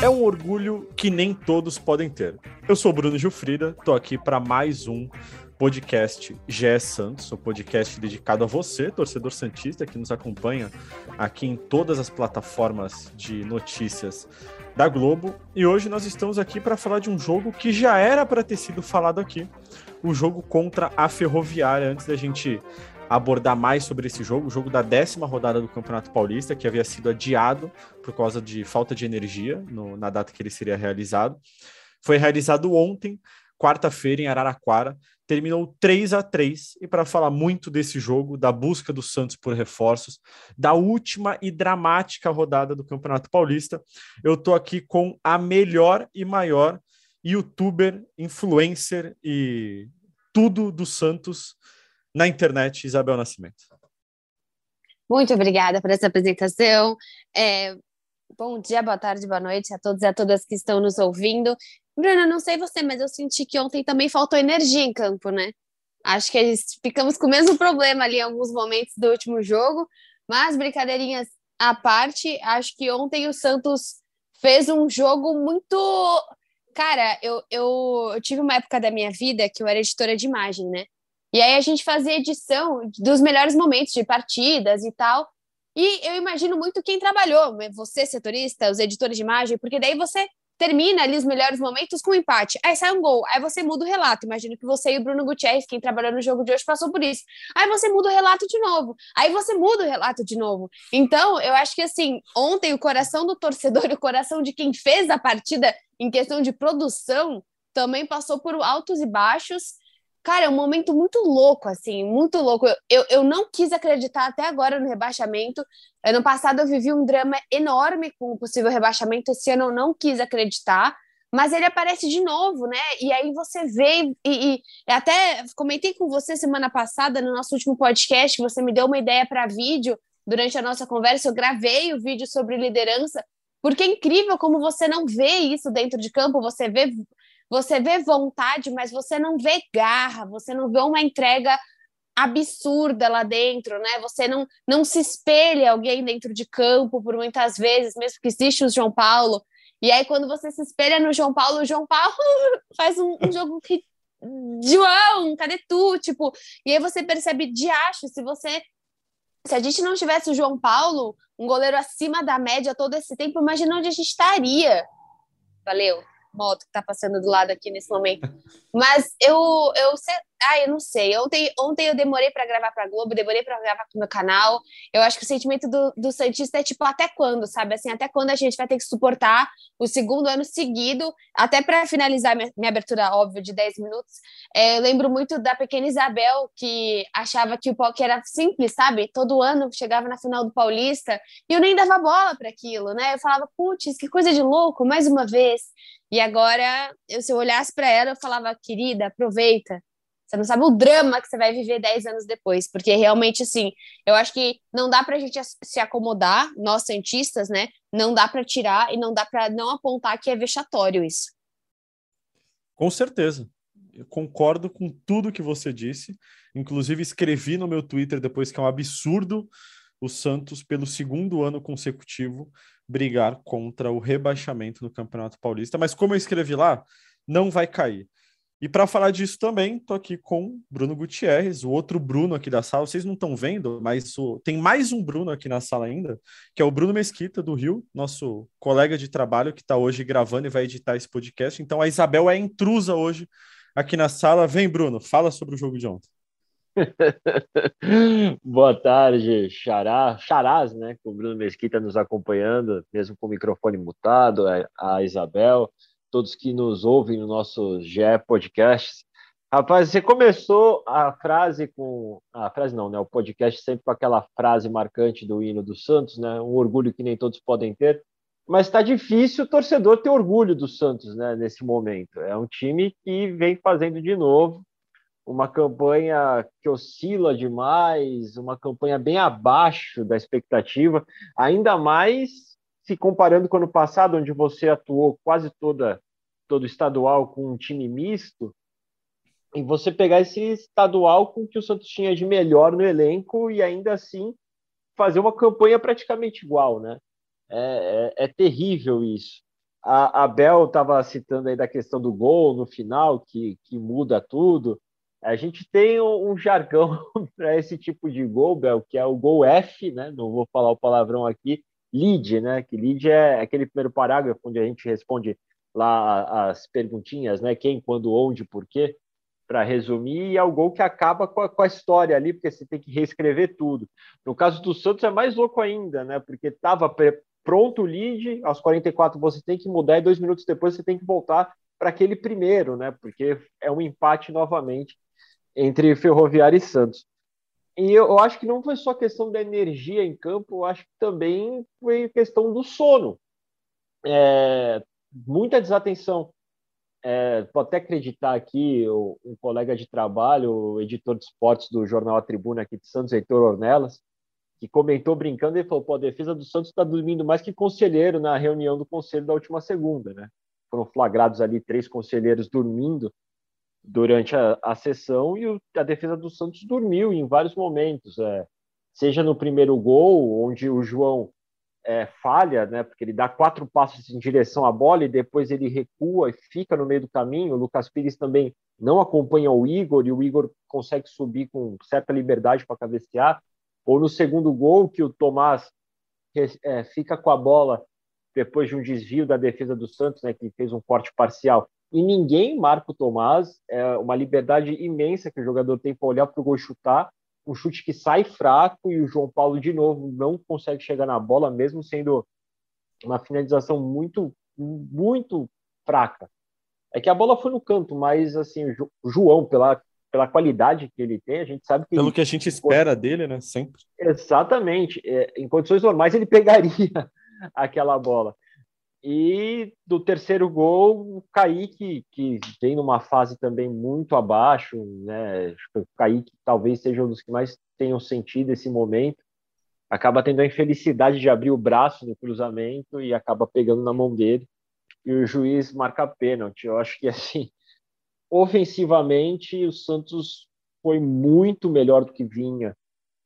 É um orgulho que nem todos podem ter. Eu sou Bruno Gilfrida, tô aqui para mais um podcast GE Santos, o um podcast dedicado a você, torcedor santista que nos acompanha aqui em todas as plataformas de notícias da Globo. E hoje nós estamos aqui para falar de um jogo que já era para ter sido falado aqui, o jogo contra a Ferroviária, antes da gente abordar mais sobre esse jogo, o jogo da décima rodada do Campeonato Paulista, que havia sido adiado por causa de falta de energia no, na data que ele seria realizado. Foi realizado ontem, quarta-feira, em Araraquara, terminou 3 a 3 E para falar muito desse jogo, da busca do Santos por reforços, da última e dramática rodada do Campeonato Paulista, eu estou aqui com a melhor e maior youtuber, influencer e tudo do Santos na internet, Isabel Nascimento. Muito obrigada por essa apresentação. É, bom dia, boa tarde, boa noite a todos e a todas que estão nos ouvindo. Bruna, não sei você, mas eu senti que ontem também faltou energia em campo, né? Acho que ficamos com o mesmo problema ali em alguns momentos do último jogo, mas brincadeirinhas à parte, acho que ontem o Santos fez um jogo muito. Cara, eu, eu, eu tive uma época da minha vida que eu era editora de imagem, né? E aí a gente fazia edição dos melhores momentos de partidas e tal. E eu imagino muito quem trabalhou, você, setorista, os editores de imagem, porque daí você termina ali os melhores momentos com um empate. Aí sai um gol, aí você muda o relato. Imagino que você e o Bruno Gutierrez, quem trabalhou no jogo de hoje, passou por isso. Aí você muda o relato de novo. Aí você muda o relato de novo. Então, eu acho que assim, ontem o coração do torcedor, o coração de quem fez a partida em questão de produção, também passou por altos e baixos. Cara, é um momento muito louco, assim, muito louco. Eu, eu não quis acreditar até agora no rebaixamento. Ano passado eu vivi um drama enorme com o possível rebaixamento. Esse ano eu não quis acreditar, mas ele aparece de novo, né? E aí você vê, e, e até comentei com você semana passada, no nosso último podcast, que você me deu uma ideia para vídeo durante a nossa conversa. Eu gravei o vídeo sobre liderança, porque é incrível como você não vê isso dentro de campo, você vê você vê vontade, mas você não vê garra, você não vê uma entrega absurda lá dentro, né? Você não, não se espelha alguém dentro de campo por muitas vezes, mesmo que existe o João Paulo. E aí, quando você se espelha no João Paulo, o João Paulo faz um, um jogo que. João, cadê tu? Tipo, e aí você percebe de acho, se você. Se a gente não tivesse o João Paulo, um goleiro acima da média todo esse tempo, imagina onde a gente estaria. Valeu moto que está passando do lado aqui nesse momento. Mas eu, eu, ah, eu não sei. Ontem, ontem eu demorei para gravar para Globo, demorei para gravar para o meu canal. Eu acho que o sentimento do, do Santista é tipo, até quando, sabe? Assim, até quando a gente vai ter que suportar o segundo ano seguido, até para finalizar minha, minha, abertura, óbvio, de 10 minutos. É, eu lembro muito da pequena Isabel, que achava que o que era simples, sabe? Todo ano chegava na final do Paulista e eu nem dava bola para aquilo, né? Eu falava, putz, que coisa de louco, mais uma vez. E agora, se eu olhasse para ela, eu falava, querida, aproveita. Você não sabe o drama que você vai viver 10 anos depois, porque realmente, assim, eu acho que não dá para a gente se acomodar, nós cientistas, né? Não dá para tirar e não dá para não apontar que é vexatório isso. Com certeza. Eu concordo com tudo que você disse. Inclusive, escrevi no meu Twitter depois que é um absurdo o Santos, pelo segundo ano consecutivo, brigar contra o rebaixamento no Campeonato Paulista. Mas como eu escrevi lá, não vai cair. E para falar disso também, estou aqui com Bruno Gutierrez, o outro Bruno aqui da sala. Vocês não estão vendo, mas o... tem mais um Bruno aqui na sala ainda, que é o Bruno Mesquita, do Rio, nosso colega de trabalho que está hoje gravando e vai editar esse podcast. Então a Isabel é intrusa hoje aqui na sala. Vem, Bruno, fala sobre o jogo de ontem. Boa tarde, Xará, Charás, né? Com o Bruno Mesquita nos acompanhando, mesmo com o microfone mutado, a Isabel todos que nos ouvem no nosso GE Podcast. Rapaz, você começou a frase com. A frase não, né? O podcast sempre com aquela frase marcante do hino do Santos, né? Um orgulho que nem todos podem ter. Mas está difícil o torcedor ter orgulho do Santos, né? Nesse momento. É um time que vem fazendo de novo uma campanha que oscila demais, uma campanha bem abaixo da expectativa, ainda mais se comparando com o ano passado, onde você atuou quase toda todo estadual com um time misto, e você pegar esse estadual com o que o Santos tinha de melhor no elenco e ainda assim fazer uma campanha praticamente igual, né? É, é, é terrível isso. A, Bel estava citando aí da questão do gol no final, que, que muda tudo. A gente tem um jargão para esse tipo de gol, Bel, que é o gol F, né? Não vou falar o palavrão aqui, lead, né? Que lead é aquele primeiro parágrafo onde a gente responde lá as perguntinhas, né? Quem, quando, onde, por quê para resumir, e é o gol que acaba com a, com a, história ali, porque você tem que reescrever tudo. No caso do Santos é mais louco ainda, né? Porque estava pronto o lead, aos 44 você tem que mudar e dois minutos depois você tem que voltar para aquele primeiro, né? Porque é um empate novamente entre Ferroviária e Santos. E eu acho que não foi só questão da energia em campo, eu acho que também foi questão do sono. É, muita desatenção é, vou até acreditar aqui um colega de trabalho, editor de esportes do jornal A Tribuna aqui de Santos, Heitor Ornelas, que comentou brincando e falou: pô, a defesa do Santos está dormindo mais que conselheiro na reunião do conselho da última segunda, né? Foram flagrados ali três conselheiros dormindo durante a, a sessão e o, a defesa do Santos dormiu em vários momentos, é, seja no primeiro gol, onde o João é, falha, né? Porque ele dá quatro passos em direção à bola e depois ele recua e fica no meio do caminho. O Lucas Pires também não acompanha o Igor e o Igor consegue subir com certa liberdade para cabecear. Ou no segundo gol que o Tomás é, fica com a bola depois de um desvio da defesa do Santos, né? Que fez um corte parcial. E ninguém marca o Tomás. É uma liberdade imensa que o jogador tem para olhar para o gol chutar um chute que sai fraco e o João Paulo, de novo, não consegue chegar na bola, mesmo sendo uma finalização muito, muito fraca. É que a bola foi no canto, mas assim, o João, pela, pela qualidade que ele tem, a gente sabe que. Pelo ele... que a gente espera dele, né? Sempre. Exatamente. É, em condições normais, ele pegaria aquela bola. E do terceiro gol, o Kaique, que vem numa fase também muito abaixo, né? O Kaique talvez seja um dos que mais tenham sentido esse momento. Acaba tendo a infelicidade de abrir o braço no cruzamento e acaba pegando na mão dele. E o juiz marca pênalti. Eu acho que, assim, ofensivamente, o Santos foi muito melhor do que vinha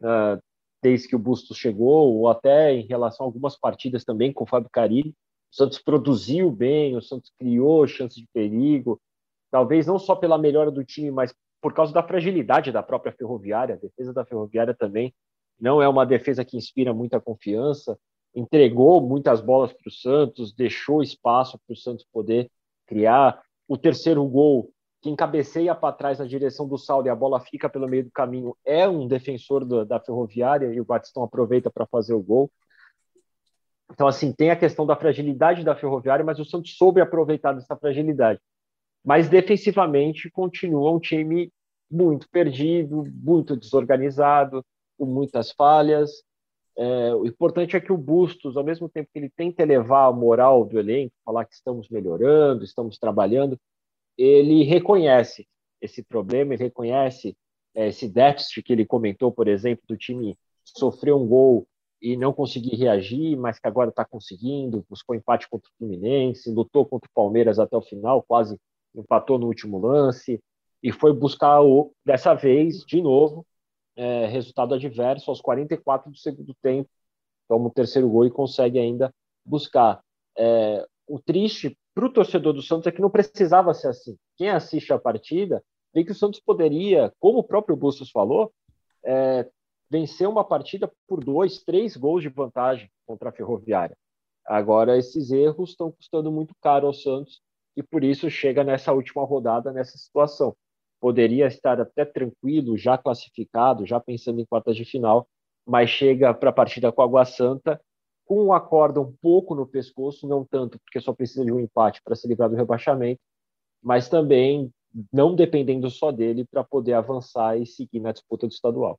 uh, desde que o Bustos chegou, ou até em relação a algumas partidas também com o Fábio Carilli o Santos produziu bem, o Santos criou chances de perigo, talvez não só pela melhora do time, mas por causa da fragilidade da própria Ferroviária. A defesa da Ferroviária também não é uma defesa que inspira muita confiança. Entregou muitas bolas para o Santos, deixou espaço para o Santos poder criar. O terceiro gol, quem cabeceia para trás na direção do saldo e a bola fica pelo meio do caminho, é um defensor da Ferroviária e o Batistão aproveita para fazer o gol. Então, assim, tem a questão da fragilidade da Ferroviária, mas o Santos soube aproveitar dessa fragilidade. Mas defensivamente continua um time muito perdido, muito desorganizado, com muitas falhas. É, o importante é que o Bustos, ao mesmo tempo que ele tenta elevar a moral do elenco, falar que estamos melhorando, estamos trabalhando, ele reconhece esse problema, ele reconhece é, esse déficit que ele comentou, por exemplo, do time sofrer um gol e não conseguir reagir, mas que agora está conseguindo, buscou empate contra o Fluminense, lutou contra o Palmeiras até o final, quase empatou no último lance, e foi buscar, o, dessa vez, de novo, é, resultado adverso aos 44 do segundo tempo, toma o terceiro gol e consegue ainda buscar. É, o triste para o torcedor do Santos é que não precisava ser assim. Quem assiste a partida vê que o Santos poderia, como o próprio Bustos falou, é, venceu uma partida por dois, três gols de vantagem contra a Ferroviária. Agora, esses erros estão custando muito caro ao Santos e por isso chega nessa última rodada, nessa situação. Poderia estar até tranquilo, já classificado, já pensando em quartas de final, mas chega para a partida com a Água Santa com a corda um pouco no pescoço, não tanto porque só precisa de um empate para se livrar do rebaixamento, mas também não dependendo só dele para poder avançar e seguir na disputa do estadual.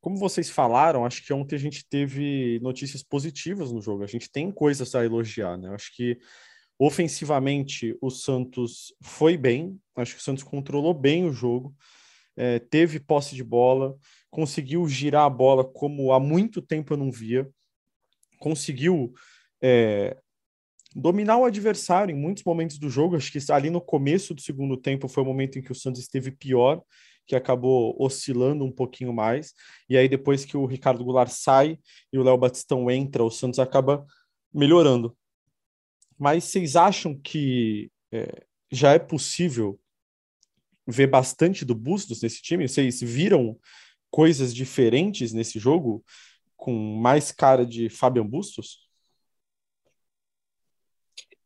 Como vocês falaram, acho que ontem a gente teve notícias positivas no jogo. A gente tem coisas a elogiar, né? Acho que ofensivamente o Santos foi bem. Acho que o Santos controlou bem o jogo, é, teve posse de bola, conseguiu girar a bola como há muito tempo eu não via, conseguiu é, dominar o adversário em muitos momentos do jogo. Acho que ali no começo do segundo tempo foi o momento em que o Santos esteve pior, que acabou oscilando um pouquinho mais. E aí, depois que o Ricardo Goulart sai e o Léo Batistão entra, o Santos acaba melhorando. Mas vocês acham que é, já é possível ver bastante do Bustos nesse time? Vocês viram coisas diferentes nesse jogo com mais cara de Fabian Bustos?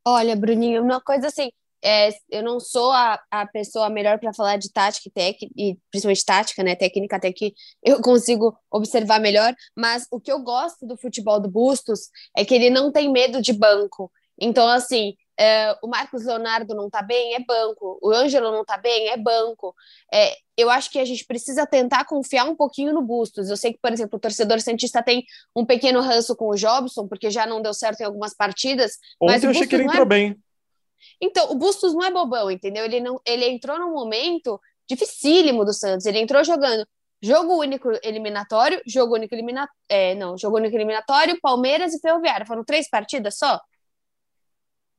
Olha, Bruninho, uma coisa assim, é, eu não sou a, a pessoa melhor para falar de tática e técnica, e principalmente tática, né? Técnica até que eu consigo observar melhor, mas o que eu gosto do futebol do Bustos é que ele não tem medo de banco. Então, assim, é, o Marcos Leonardo não tá bem, é banco. O Ângelo não tá bem, é banco. É, eu acho que a gente precisa tentar confiar um pouquinho no Bustos. Eu sei que, por exemplo, o torcedor Santista tem um pequeno ranço com o Jobson, porque já não deu certo em algumas partidas. Ontem mas eu achei que ele entrou é... bem. Então, o Bustos não é bobão, entendeu? Ele, não, ele entrou num momento dificílimo do Santos. Ele entrou jogando jogo único eliminatório, jogo único eliminatório. É, não, jogo único eliminatório, Palmeiras e Ferroviário. Foram três partidas só?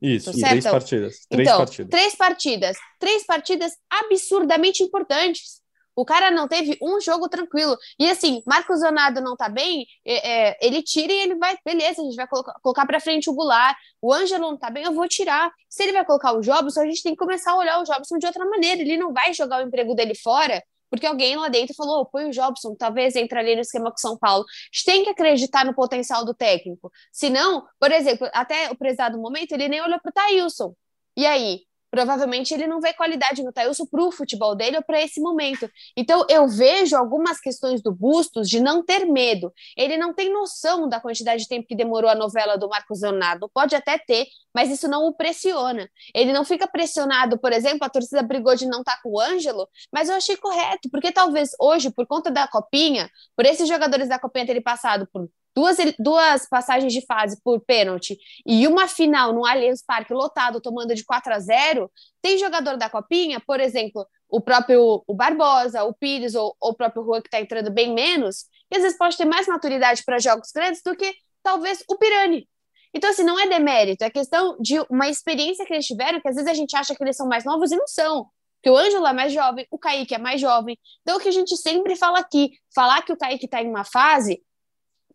Isso, três partidas. Três então, partidas. Três partidas. Três partidas absurdamente importantes. O cara não teve um jogo tranquilo. E assim, Marcos Leonardo não tá bem, é, é, ele tira e ele vai, beleza, a gente vai colocar, colocar pra frente o Goulart. O Ângelo não tá bem, eu vou tirar. Se ele vai colocar o Jobson, a gente tem que começar a olhar o Jobson de outra maneira. Ele não vai jogar o emprego dele fora porque alguém lá dentro falou, oh, põe o Jobson, talvez entre ali no esquema com São Paulo. A gente tem que acreditar no potencial do técnico. Senão, por exemplo, até o prezado momento, ele nem olhou para Thailson. E aí? Provavelmente ele não vê qualidade no Tailson para o futebol dele ou para esse momento. Então eu vejo algumas questões do Bustos de não ter medo. Ele não tem noção da quantidade de tempo que demorou a novela do Marcos Leonardo. Pode até ter, mas isso não o pressiona. Ele não fica pressionado, por exemplo, a torcida brigou de não estar tá com o Ângelo, mas eu achei correto, porque talvez hoje, por conta da copinha, por esses jogadores da copinha terem passado por duas, duas passagens de fase por pênalti e uma final no Allianz Parque lotado, tomando de 4 a 0, tem jogador da Copinha, por exemplo, o próprio o Barbosa, o Pires ou, ou o próprio Rua que está entrando bem menos, e às vezes pode ter mais maturidade para jogos grandes do que talvez o Pirani. Então, assim, não é demérito, é questão de uma experiência que eles tiveram, que às vezes a gente acha que eles são mais novos e não são. Porque o Ângelo é mais jovem, o Kaique é mais jovem. Então, o que a gente sempre fala aqui, falar que o Kaique está em uma fase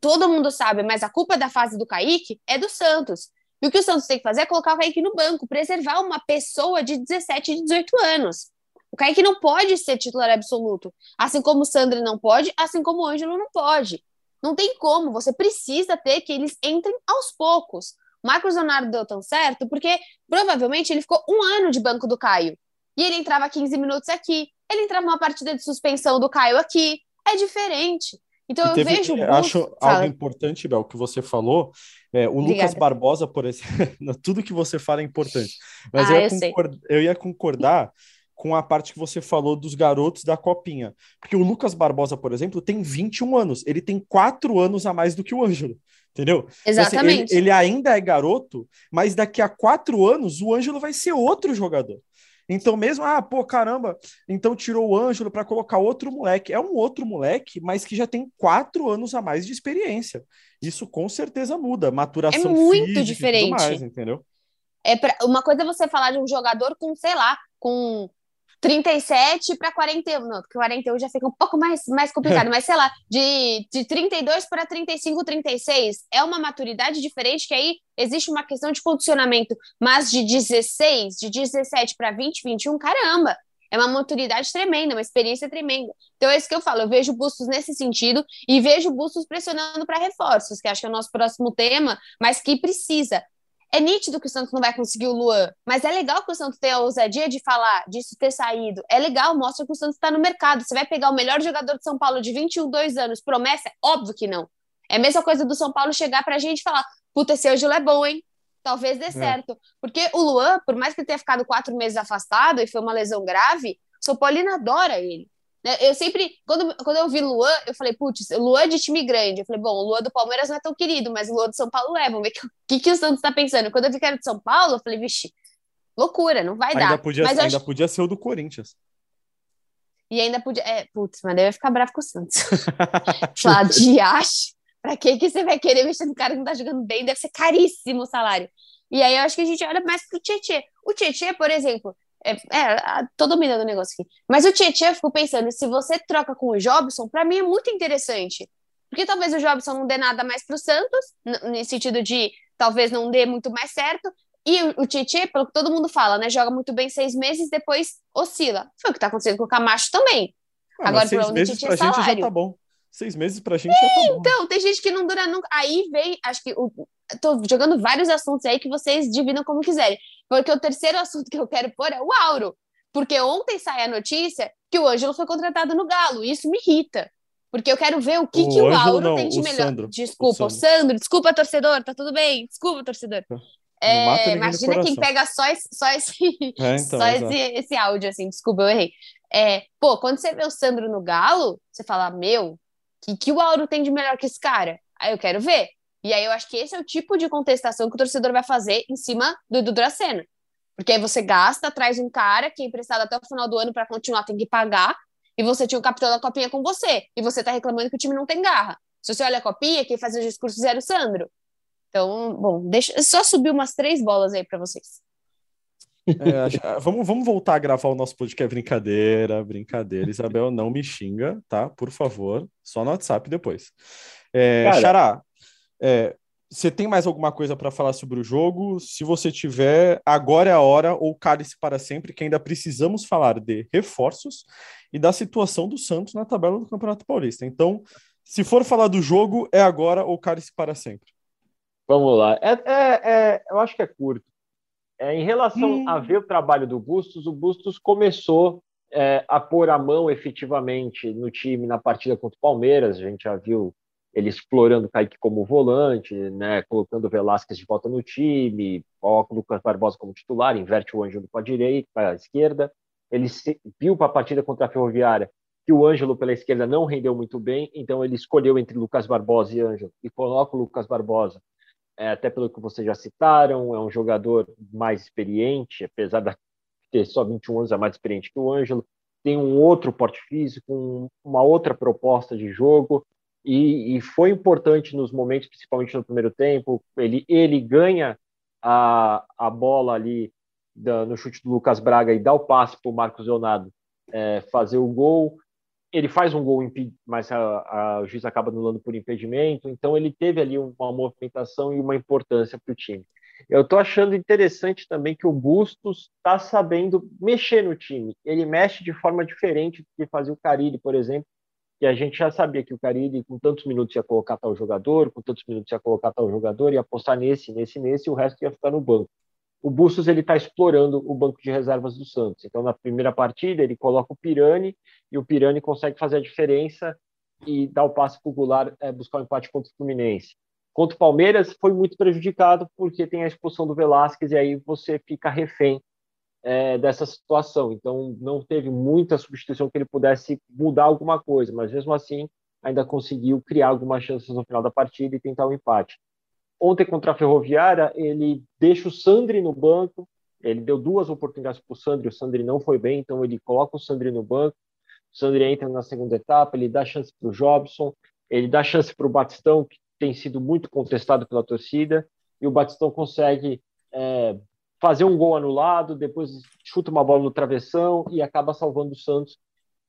todo mundo sabe, mas a culpa da fase do Kaique é do Santos. E o que o Santos tem que fazer é colocar o Kaique no banco, preservar uma pessoa de 17 e 18 anos. O Kaique não pode ser titular absoluto. Assim como o Sandro não pode, assim como o Ângelo não pode. Não tem como, você precisa ter que eles entrem aos poucos. O Marcos Leonardo deu tão certo porque provavelmente ele ficou um ano de banco do Caio. E ele entrava 15 minutos aqui, ele entrava uma partida de suspensão do Caio aqui. É diferente. Então teve, eu vejo. Eu acho algo importante, Bel, que você falou. É, o Obrigada. Lucas Barbosa, por exemplo, tudo que você fala é importante. Mas ah, eu, ia eu, concordar, eu ia concordar com a parte que você falou dos garotos da copinha. Porque o Lucas Barbosa, por exemplo, tem 21 anos. Ele tem quatro anos a mais do que o Ângelo. Entendeu? Exatamente. Então, assim, ele, ele ainda é garoto, mas daqui a quatro anos o Ângelo vai ser outro jogador. Então, mesmo, ah, pô, caramba, então tirou o Ângelo para colocar outro moleque. É um outro moleque, mas que já tem quatro anos a mais de experiência. Isso com certeza muda. Maturação é muito diferente. Mais, entendeu? É pra, uma coisa é você falar de um jogador com, sei lá, com 37 para 41. Não, 41 já fica um pouco mais, mais complicado, mas sei lá, de, de 32 para 35, 36 é uma maturidade diferente, que aí existe uma questão de condicionamento, mas de 16, de 17 para 20, 21, caramba, é uma maturidade tremenda, uma experiência tremenda. Então é isso que eu falo, eu vejo Bustos nesse sentido e vejo Bustos pressionando para reforços, que acho que é o nosso próximo tema, mas que precisa. É nítido que o Santos não vai conseguir o Luan, mas é legal que o Santos tenha a ousadia de falar, disso ter saído. É legal, mostra que o Santos está no mercado. Você vai pegar o melhor jogador de São Paulo de 21, 2 anos, promessa? Óbvio que não. É a mesma coisa do São Paulo chegar para a gente e falar: puta, esse Ângelo é bom, hein? Talvez dê é. certo. Porque o Luan, por mais que ele tenha ficado quatro meses afastado e foi uma lesão grave, o São Paulino adora ele. Né? Eu sempre, quando, quando eu vi Luan, eu falei, putz, Luan de time grande. Eu falei, bom, o Luan do Palmeiras não é tão querido, mas o Luan do São Paulo é. Vamos ver o que, que o Santos tá pensando. Quando eu vi que era de São Paulo, eu falei, vixe, loucura, não vai ainda dar. Podia, mas ainda acho... podia ser o do Corinthians. E ainda podia. É, putz, mas daí eu ia ficar bravo com o Santos. Falar de acho. Pra que, que você vai querer mexer no cara que não tá jogando bem? Deve ser caríssimo o salário. E aí eu acho que a gente olha mais pro Tietê. O Tietê, por exemplo, é, é, tô dominando o negócio aqui. Mas o Tietchan, eu fico pensando, se você troca com o Jobson, para mim é muito interessante. Porque talvez o Jobson não dê nada mais pro Santos, nesse sentido de talvez não dê muito mais certo. E o Tietchan, pelo que todo mundo fala, né? Joga muito bem seis meses, depois oscila. Foi o que tá acontecendo com o Camacho também. Ah, Agora, seis meses pra é gente já tá bom. Seis meses pra gente já tá bom. Então, tem gente que não dura nunca. Aí vem, acho que o, tô jogando vários assuntos aí que vocês dividam como quiserem. Porque o terceiro assunto que eu quero pôr é o Auro. Porque ontem sai a notícia que o Ângelo foi contratado no Galo. E isso me irrita. Porque eu quero ver o que o, que o Auro não, tem de melhor. Sandro, desculpa, o Sandro. o Sandro. Desculpa, torcedor. Tá tudo bem. Desculpa, torcedor. É, imagina quem pega só esse, só esse, é, então, só esse, esse áudio, assim, desculpa, eu errei. É, pô, quando você vê o Sandro no Galo, você fala, meu, que, que o Auro tem de melhor que esse cara? Aí eu quero ver. E aí eu acho que esse é o tipo de contestação que o torcedor vai fazer em cima do Dudu Dracena. Porque aí você gasta, traz um cara que é emprestado até o final do ano para continuar, tem que pagar, e você tinha o capitão da copinha com você, e você tá reclamando que o time não tem garra. Se você olha a copinha, quem faz os discursos era o Sandro. Então, bom, deixa só subir umas três bolas aí para vocês. É, vamos, vamos voltar a gravar o nosso podcast. Brincadeira, brincadeira. Isabel, não me xinga, tá? Por favor. Só no WhatsApp depois. É, Cara, Xará, é, você tem mais alguma coisa para falar sobre o jogo? Se você tiver, agora é a hora, ou cale-se para sempre, que ainda precisamos falar de reforços e da situação do Santos na tabela do Campeonato Paulista. Então, se for falar do jogo, é agora ou cale-se para sempre. Vamos lá. É, é, é, eu acho que é curto. É, em relação hum. a ver o trabalho do Bustos, o Bustos começou é, a pôr a mão efetivamente no time na partida contra o Palmeiras. A gente já viu ele explorando o Kaique como volante, né, colocando o Velasquez de volta no time, coloca o Lucas Barbosa como titular, inverte o Ângelo para a direita, para a esquerda. Ele viu para a partida contra a Ferroviária que o Ângelo pela esquerda não rendeu muito bem, então ele escolheu entre Lucas Barbosa e Ângelo. E coloca o Lucas Barbosa, é, até pelo que vocês já citaram, é um jogador mais experiente, apesar de ter só 21 anos, é mais experiente que o Ângelo, tem um outro porte físico, uma outra proposta de jogo, e, e, foi importante nos momentos, principalmente no primeiro tempo. Ele, ele ganha a, a bola ali da, no chute do Lucas Braga e dá o passe para o Marcos Leonardo é, fazer o gol. Ele faz um gol, mas a, a, o juiz acaba anulando por impedimento. Então, ele teve ali uma movimentação e uma importância para o time. Eu estou achando interessante também que o Bustos está sabendo mexer no time. Ele mexe de forma diferente do que fazia o Carilli, por exemplo, que a gente já sabia que o Carille, com tantos minutos, ia colocar tal jogador, com tantos minutos, ia colocar tal jogador, ia apostar nesse, nesse, nesse, e o resto ia ficar no banco. O Bustos ele está explorando o banco de reservas do Santos. Então, na primeira partida, ele coloca o Pirani, e o Pirani consegue fazer a diferença e dar o passe para o Goulart é, buscar o um empate contra o Fluminense. Contra o Palmeiras, foi muito prejudicado porque tem a expulsão do Velasquez, e aí você fica refém é, dessa situação. Então, não teve muita substituição que ele pudesse mudar alguma coisa, mas mesmo assim, ainda conseguiu criar algumas chances no final da partida e tentar o um empate. Ontem, contra a Ferroviária, ele deixa o Sandri no banco, ele deu duas oportunidades para o Sandri, o Sandri não foi bem, então ele coloca o Sandri no banco, o Sandri entra na segunda etapa, ele dá chance para o Jobson, ele dá chance para o Batistão, que tem sido muito contestado pela torcida, e o Batistão consegue é, fazer um gol anulado, depois chuta uma bola no travessão e acaba salvando o Santos,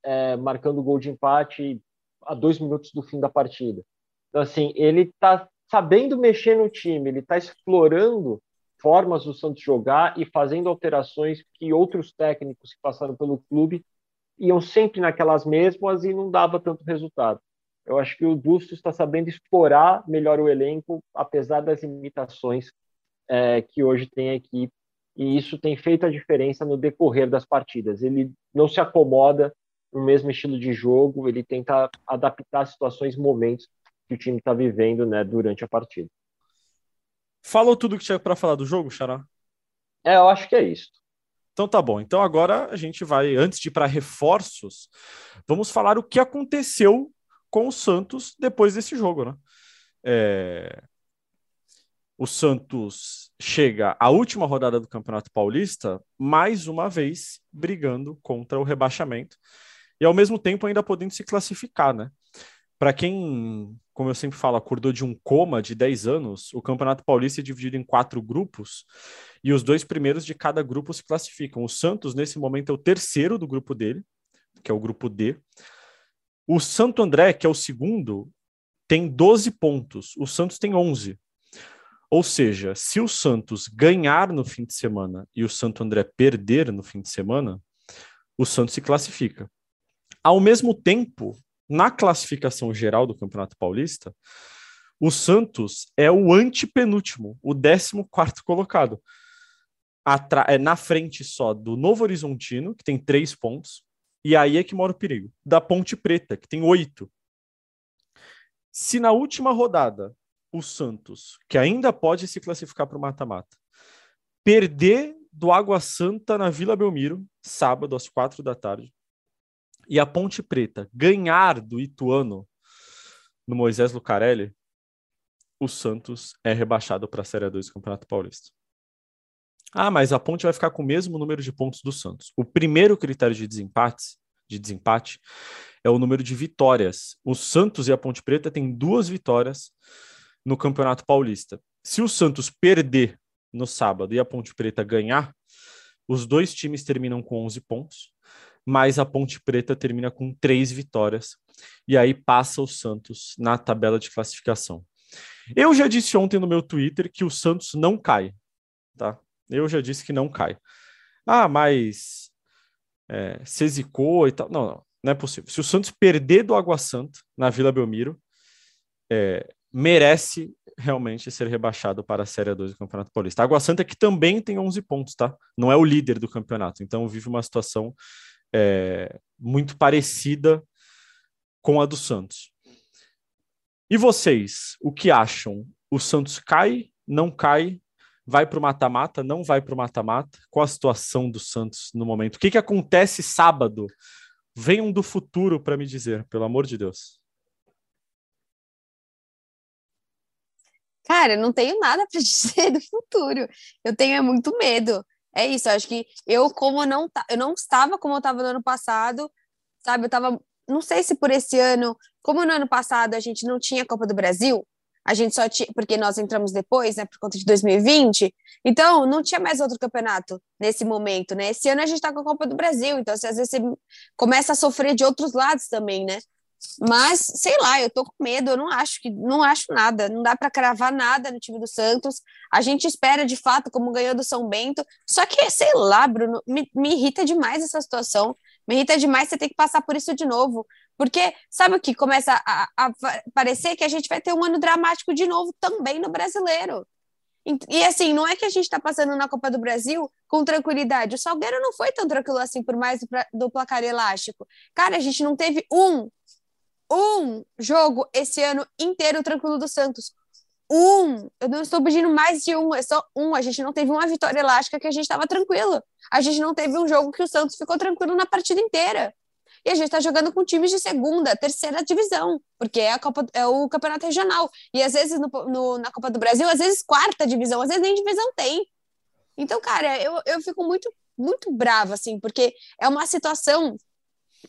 é, marcando o gol de empate a dois minutos do fim da partida. Então, assim, ele está sabendo mexer no time, ele está explorando formas do Santos jogar e fazendo alterações que outros técnicos que passaram pelo clube iam sempre naquelas mesmas e não dava tanto resultado. Eu acho que o Bustos está sabendo explorar melhor o elenco, apesar das limitações é, que hoje tem a equipe e isso tem feito a diferença no decorrer das partidas. Ele não se acomoda no mesmo estilo de jogo, ele tenta adaptar situações, momentos que o time está vivendo né, durante a partida. Falou tudo que tinha para falar do jogo, Xará? É, eu acho que é isso. Então tá bom. Então agora a gente vai, antes de ir para reforços, vamos falar o que aconteceu com o Santos depois desse jogo, né? É o Santos chega à última rodada do Campeonato Paulista, mais uma vez brigando contra o rebaixamento e ao mesmo tempo ainda podendo se classificar, né? Para quem, como eu sempre falo, acordou de um coma de 10 anos, o Campeonato Paulista é dividido em quatro grupos e os dois primeiros de cada grupo se classificam. O Santos, nesse momento, é o terceiro do grupo dele, que é o grupo D. O Santo André, que é o segundo, tem 12 pontos. O Santos tem 11. Ou seja, se o Santos ganhar no fim de semana e o Santo André perder no fim de semana, o Santos se classifica. Ao mesmo tempo, na classificação geral do Campeonato Paulista, o Santos é o antepenúltimo, o 14 colocado. Atra é na frente só do Novo Horizontino, que tem três pontos, e aí é que mora o perigo. Da Ponte Preta, que tem oito. Se na última rodada o Santos, que ainda pode se classificar para o mata-mata, perder do Água Santa na Vila Belmiro, sábado às quatro da tarde, e a Ponte Preta ganhar do Ituano no Moisés Lucarelli, o Santos é rebaixado para a Série 2 do Campeonato Paulista. Ah, mas a Ponte vai ficar com o mesmo número de pontos do Santos. O primeiro critério de desempate, de desempate é o número de vitórias. O Santos e a Ponte Preta têm duas vitórias no Campeonato Paulista. Se o Santos perder no sábado e a Ponte Preta ganhar, os dois times terminam com 11 pontos, mas a Ponte Preta termina com três vitórias e aí passa o Santos na tabela de classificação. Eu já disse ontem no meu Twitter que o Santos não cai, tá? Eu já disse que não cai. Ah, mas é, se zicou e tal. Não, não, não é possível. Se o Santos perder do Água Santa na Vila Belmiro, é, merece realmente ser rebaixado para a Série 2 do Campeonato Paulista. A Água Santa que também tem 11 pontos, tá? Não é o líder do campeonato, então vive uma situação é, muito parecida com a do Santos. E vocês, o que acham? O Santos cai, não cai? vai para o mata-mata, não vai para o mata-mata? Qual a situação do Santos no momento? O que, que acontece sábado? Venham do futuro para me dizer, pelo amor de Deus. Cara, eu não tenho nada para dizer do futuro. Eu tenho é muito medo. É isso, acho que eu como não eu não estava como eu estava no ano passado, sabe? Eu estava, não sei se por esse ano, como no ano passado a gente não tinha Copa do Brasil, a gente só tinha, porque nós entramos depois, né, por conta de 2020, então não tinha mais outro campeonato nesse momento, né? Esse ano a gente tá com a Copa do Brasil, então às vezes você começa a sofrer de outros lados também, né? Mas, sei lá, eu tô com medo, eu não acho que não acho nada, não dá para cravar nada no time do Santos. A gente espera de fato como ganhou do São Bento, só que sei lá, Bruno, me, me irrita demais essa situação. Me irrita demais você ter que passar por isso de novo. Porque sabe o que começa a, a, parecer que a gente vai ter um ano dramático de novo também no brasileiro. E, assim, não é que a gente está passando na Copa do Brasil com tranquilidade. O Salgueiro não foi tão tranquilo assim por mais do placar elástico. Cara, a gente não teve um, um jogo esse ano inteiro tranquilo do Santos. Um, eu não estou pedindo mais de um, é só um. A gente não teve uma vitória elástica que a gente estava tranquilo. A gente não teve um jogo que o Santos ficou tranquilo na partida inteira. E a gente está jogando com times de segunda, terceira divisão, porque é, a Copa, é o campeonato regional. E às vezes no, no, na Copa do Brasil, às vezes quarta divisão, às vezes nem divisão tem. Então, cara, eu, eu fico muito, muito brava, assim, porque é uma situação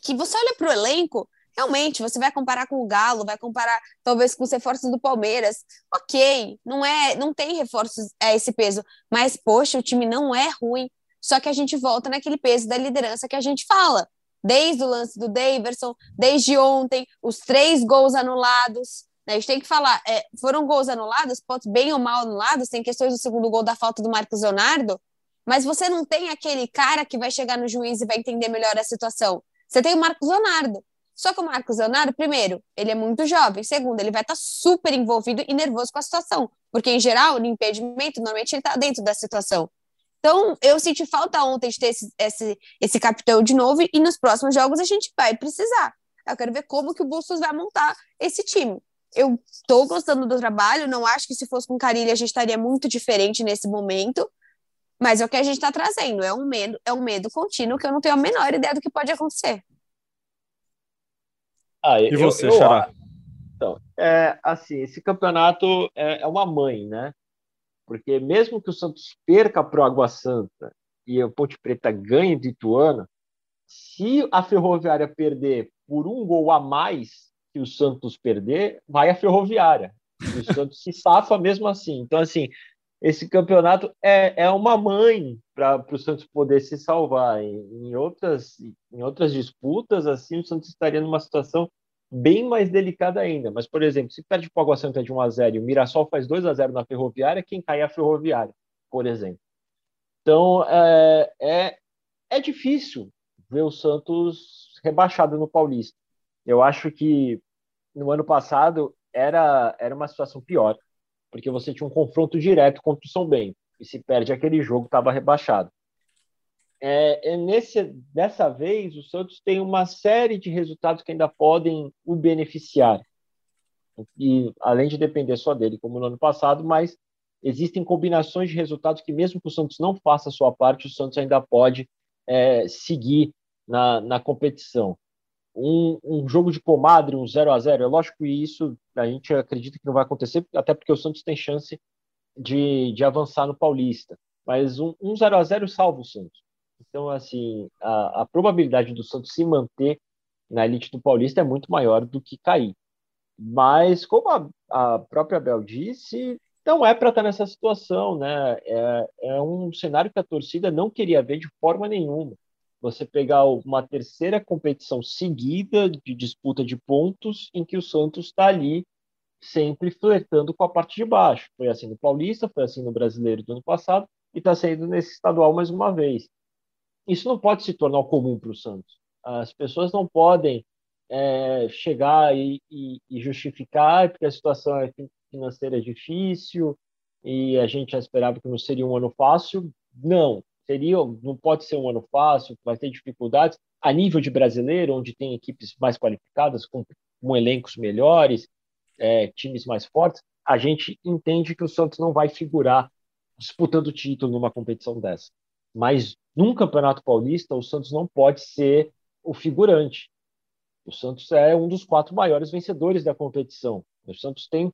que você olha para o elenco, realmente, você vai comparar com o Galo, vai comparar talvez com os reforços do Palmeiras. Ok, não é, não tem reforços a esse peso, mas poxa, o time não é ruim. Só que a gente volta naquele peso da liderança que a gente fala desde o lance do Daverson, desde ontem, os três gols anulados. Né? A gente tem que falar, é, foram gols anulados, pontos bem ou mal anulados, tem questões do segundo gol da falta do Marcos Leonardo, mas você não tem aquele cara que vai chegar no juiz e vai entender melhor a situação. Você tem o Marcos Leonardo. Só que o Marcos Leonardo, primeiro, ele é muito jovem. Segundo, ele vai estar super envolvido e nervoso com a situação. Porque, em geral, no impedimento, normalmente ele está dentro da situação. Então, eu senti falta ontem de ter esse, esse, esse capitão de novo e nos próximos jogos a gente vai precisar. Eu quero ver como que o Bustos vai montar esse time. Eu estou gostando do trabalho, não acho que se fosse com Carilha a gente estaria muito diferente nesse momento, mas é o que a gente está trazendo, é um medo, é um medo contínuo que eu não tenho a menor ideia do que pode acontecer. Ah, e você, eu, Xará? Então, é, assim, esse campeonato é, é uma mãe, né? Porque mesmo que o Santos perca para o Água Santa e a Ponte Preta ganhe do Ituano, se a Ferroviária perder por um gol a mais, que o Santos perder, vai a Ferroviária. O Santos se safa mesmo assim. Então, assim, esse campeonato é, é uma mãe para o Santos poder se salvar. Em, em, outras, em outras disputas, assim, o Santos estaria numa situação bem mais delicada ainda. Mas, por exemplo, se perde o Água Santa de 1 a 0 e o Mirassol faz 2 a 0 na Ferroviária, quem cai é a Ferroviária, por exemplo. Então, é, é, é difícil ver o Santos rebaixado no Paulista. Eu acho que no ano passado era, era uma situação pior, porque você tinha um confronto direto contra o São Bento, e se perde aquele jogo, estava rebaixado. É, é nesse, dessa vez, o Santos tem uma série de resultados que ainda podem o beneficiar. E além de depender só dele, como no ano passado, mas existem combinações de resultados que, mesmo que o Santos não faça a sua parte, o Santos ainda pode é, seguir na, na competição um, um jogo de comadre, um 0 a 0 É lógico que isso a gente acredita que não vai acontecer, até porque o Santos tem chance de, de avançar no Paulista. Mas um, um 0 a 0 salva o Santos. Então, assim, a, a probabilidade do Santos se manter na elite do Paulista é muito maior do que cair. Mas, como a, a própria Bel disse, não é para estar nessa situação, né? É, é um cenário que a torcida não queria ver de forma nenhuma você pegar uma terceira competição seguida de disputa de pontos em que o Santos está ali sempre flertando com a parte de baixo. Foi assim no Paulista, foi assim no Brasileiro do ano passado e está sendo nesse estadual mais uma vez. Isso não pode se tornar comum para o Santos. As pessoas não podem é, chegar e, e, e justificar porque a situação financeira é difícil e a gente já esperava que não seria um ano fácil. Não, seria, não pode ser um ano fácil, vai ter dificuldades a nível de brasileiro, onde tem equipes mais qualificadas, com, com elencos melhores, é, times mais fortes, a gente entende que o Santos não vai figurar disputando título numa competição dessa. Mas num Campeonato Paulista, o Santos não pode ser o figurante. O Santos é um dos quatro maiores vencedores da competição. O Santos tem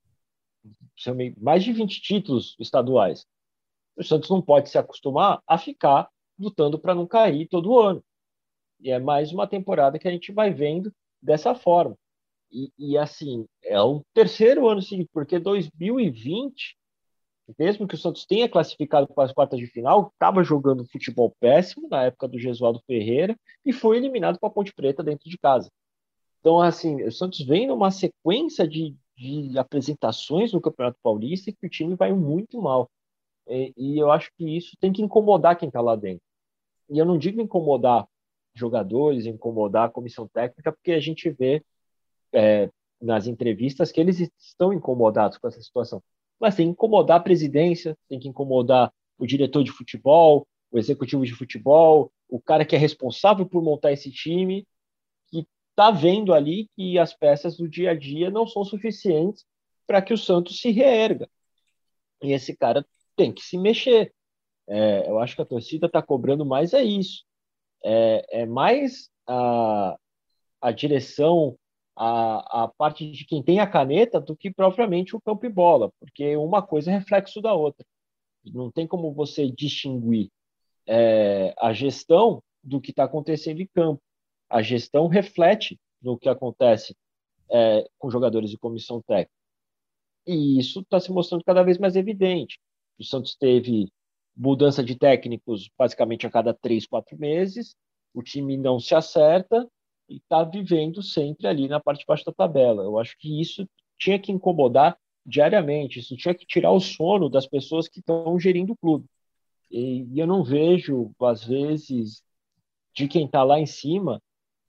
mais de 20 títulos estaduais o Santos não pode se acostumar a ficar lutando para não cair todo ano. E é mais uma temporada que a gente vai vendo dessa forma. E, e assim, é o terceiro ano seguinte, porque 2020, mesmo que o Santos tenha classificado para as quartas de final, estava jogando futebol péssimo na época do Gesualdo Ferreira e foi eliminado para a Ponte Preta dentro de casa. Então, assim, o Santos vem numa sequência de, de apresentações no Campeonato Paulista que o time vai muito mal. E, e eu acho que isso tem que incomodar quem está lá dentro. E eu não digo incomodar jogadores, incomodar a comissão técnica, porque a gente vê é, nas entrevistas que eles estão incomodados com essa situação. Mas tem que incomodar a presidência, tem que incomodar o diretor de futebol, o executivo de futebol, o cara que é responsável por montar esse time, que está vendo ali que as peças do dia a dia não são suficientes para que o Santos se reerga. E esse cara tem que se mexer. É, eu acho que a torcida está cobrando mais é isso. É, é mais a, a direção, a, a parte de quem tem a caneta do que propriamente o campo e bola, porque uma coisa é reflexo da outra. Não tem como você distinguir é, a gestão do que está acontecendo em campo. A gestão reflete no que acontece é, com jogadores de comissão técnica. E isso está se mostrando cada vez mais evidente. O Santos teve mudança de técnicos basicamente a cada três, quatro meses. O time não se acerta e está vivendo sempre ali na parte de baixo da tabela. Eu acho que isso tinha que incomodar diariamente, isso tinha que tirar o sono das pessoas que estão gerindo o clube. E, e eu não vejo, às vezes, de quem está lá em cima,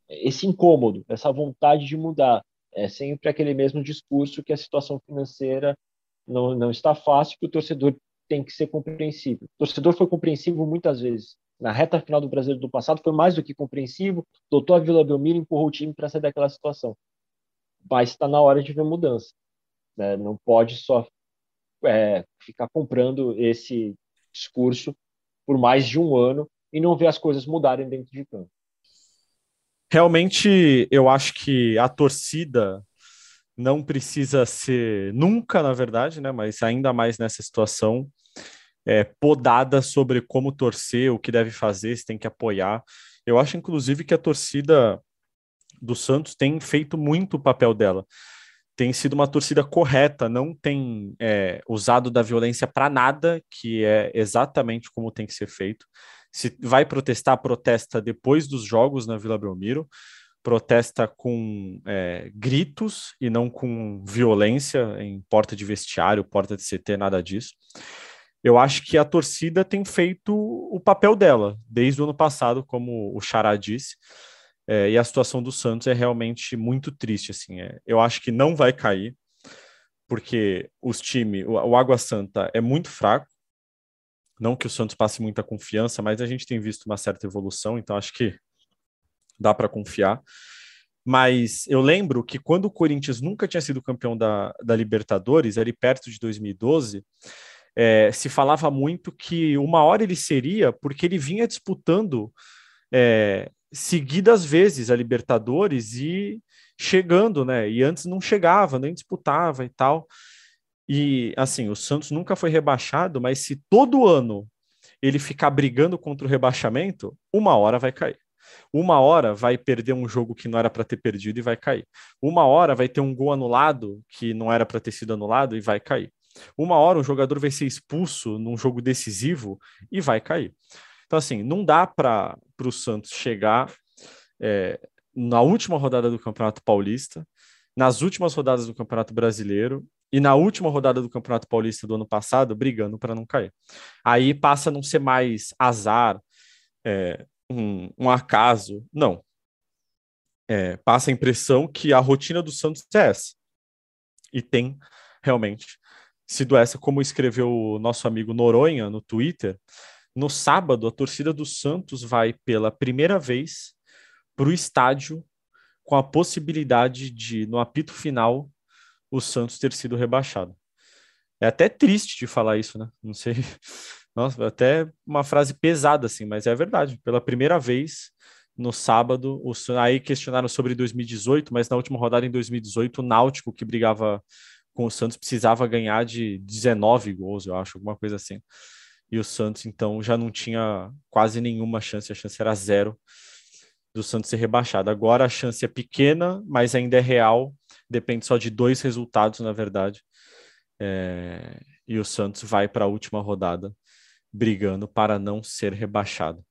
esse incômodo, essa vontade de mudar. É sempre aquele mesmo discurso que a situação financeira não, não está fácil, que o torcedor tem que ser compreensível. O torcedor foi compreensivo muitas vezes. Na reta final do Brasileiro do passado foi mais do que compreensivo. Doutor Vila Belmiro empurrou o time para sair daquela situação. Mas está na hora de ver mudança. Né? Não pode só é, ficar comprando esse discurso por mais de um ano e não ver as coisas mudarem dentro de campo. Realmente, eu acho que a torcida não precisa ser nunca, na verdade, né? Mas ainda mais nessa situação, é, podada sobre como torcer, o que deve fazer, se tem que apoiar. Eu acho, inclusive, que a torcida do Santos tem feito muito o papel dela. Tem sido uma torcida correta, não tem é, usado da violência para nada, que é exatamente como tem que ser feito. Se vai protestar, protesta depois dos jogos na Vila Belmiro, protesta com é, gritos e não com violência em porta de vestiário, porta de CT, nada disso. Eu acho que a torcida tem feito o papel dela desde o ano passado, como o Xará disse. É, e a situação do Santos é realmente muito triste. Assim, é, eu acho que não vai cair, porque os time, o, o Água Santa é muito fraco. Não que o Santos passe muita confiança, mas a gente tem visto uma certa evolução, então acho que dá para confiar. Mas eu lembro que quando o Corinthians nunca tinha sido campeão da, da Libertadores, ali perto de 2012, é, se falava muito que uma hora ele seria, porque ele vinha disputando é, seguidas vezes a Libertadores e chegando, né? E antes não chegava, nem disputava e tal. E assim, o Santos nunca foi rebaixado, mas se todo ano ele ficar brigando contra o rebaixamento, uma hora vai cair. Uma hora vai perder um jogo que não era para ter perdido e vai cair. Uma hora vai ter um gol anulado que não era para ter sido anulado e vai cair. Uma hora um jogador vai ser expulso num jogo decisivo e vai cair. Então, assim, não dá para o Santos chegar é, na última rodada do Campeonato Paulista, nas últimas rodadas do Campeonato Brasileiro e na última rodada do Campeonato Paulista do ano passado, brigando para não cair. Aí passa a não ser mais azar, é, um, um, acaso. Não. É, passa a impressão que a rotina do Santos é essa. E tem realmente sido essa, como escreveu o nosso amigo Noronha no Twitter. No sábado, a torcida do Santos vai pela primeira vez para o estádio com a possibilidade de, no apito final, o Santos ter sido rebaixado. É até triste de falar isso, né? Não sei. Nossa, até uma frase pesada, assim, mas é verdade. Pela primeira vez, no sábado, o, aí questionaram sobre 2018, mas na última rodada em 2018, o Náutico, que brigava com o Santos, precisava ganhar de 19 gols, eu acho, alguma coisa assim e o Santos então já não tinha quase nenhuma chance, a chance era zero do Santos ser rebaixado. Agora a chance é pequena, mas ainda é real, depende só de dois resultados, na verdade. É... E o Santos vai para a última rodada brigando para não ser rebaixado.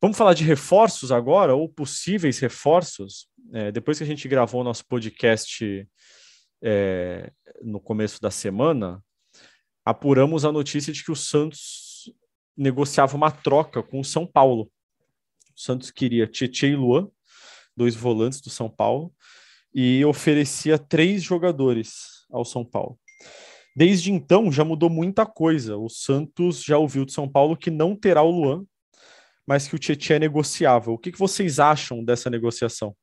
Vamos falar de reforços agora, ou possíveis reforços. É, depois que a gente gravou o nosso podcast é, no começo da semana, apuramos a notícia de que o Santos negociava uma troca com o São Paulo. O Santos queria Tietchan e Luan, dois volantes do São Paulo, e oferecia três jogadores ao São Paulo. Desde então já mudou muita coisa. O Santos já ouviu de São Paulo que não terá o Luan, mas que o Tietchan é negociável. O que, que vocês acham dessa negociação?